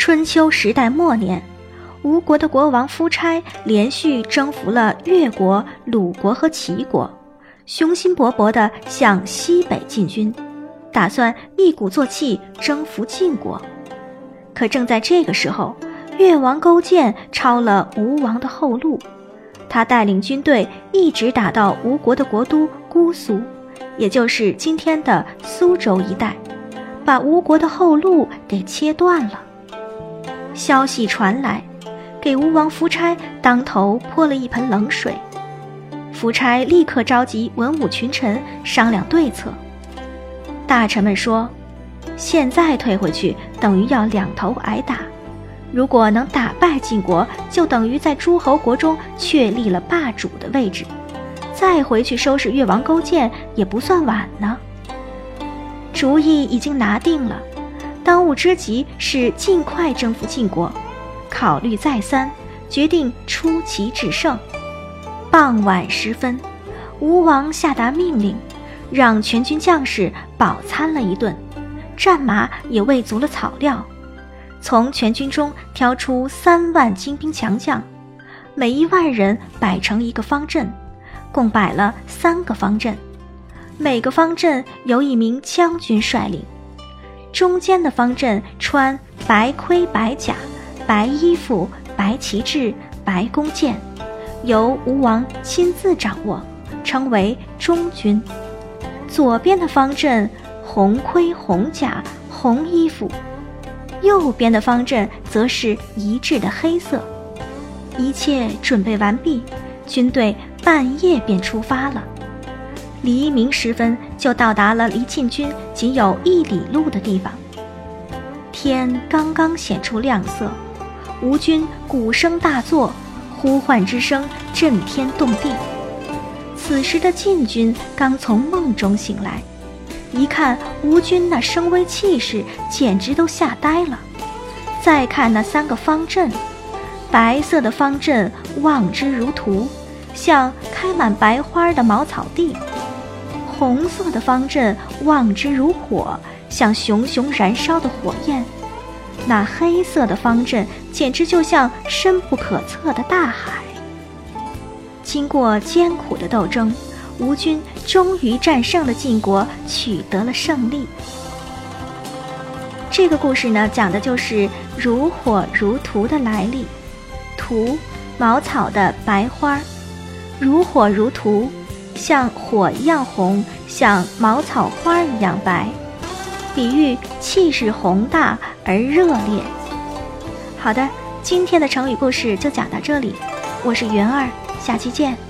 春秋时代末年。吴国的国王夫差连续征服了越国、鲁国和齐国，雄心勃勃地向西北进军，打算一鼓作气征服晋国。可正在这个时候，越王勾践抄了吴王的后路，他带领军队一直打到吴国的国都姑苏，也就是今天的苏州一带，把吴国的后路给切断了。消息传来。给吴王夫差当头泼了一盆冷水，夫差立刻召集文武群臣商量对策。大臣们说：“现在退回去等于要两头挨打，如果能打败晋国，就等于在诸侯国中确立了霸主的位置，再回去收拾越王勾践也不算晚呢。”主意已经拿定了，当务之急是尽快征服晋国。考虑再三，决定出奇制胜。傍晚时分，吴王下达命令，让全军将士饱餐了一顿，战马也喂足了草料，从全军中挑出三万精兵强将，每一万人摆成一个方阵，共摆了三个方阵，每个方阵由一名将军率领，中间的方阵穿白盔白甲。白衣服、白旗帜、白弓箭，由吴王亲自掌握，称为中军。左边的方阵红盔红甲红衣服，右边的方阵则是一致的黑色。一切准备完毕，军队半夜便出发了。黎明时分，就到达了离晋军仅有一里路的地方。天刚刚显出亮色。吴军鼓声大作，呼唤之声震天动地。此时的晋军刚从梦中醒来，一看吴军那声威气势，简直都吓呆了。再看那三个方阵，白色的方阵望之如图，像开满白花的茅草地；红色的方阵望之如火，像熊熊燃烧的火焰。那黑色的方阵简直就像深不可测的大海。经过艰苦的斗争，吴军终于战胜了晋国，取得了胜利。这个故事呢，讲的就是如火如荼的来历。荼，茅草的白花；如火如荼，像火一样红，像茅草花一样白。比喻气势宏大而热烈。好的，今天的成语故事就讲到这里，我是云儿，下期见。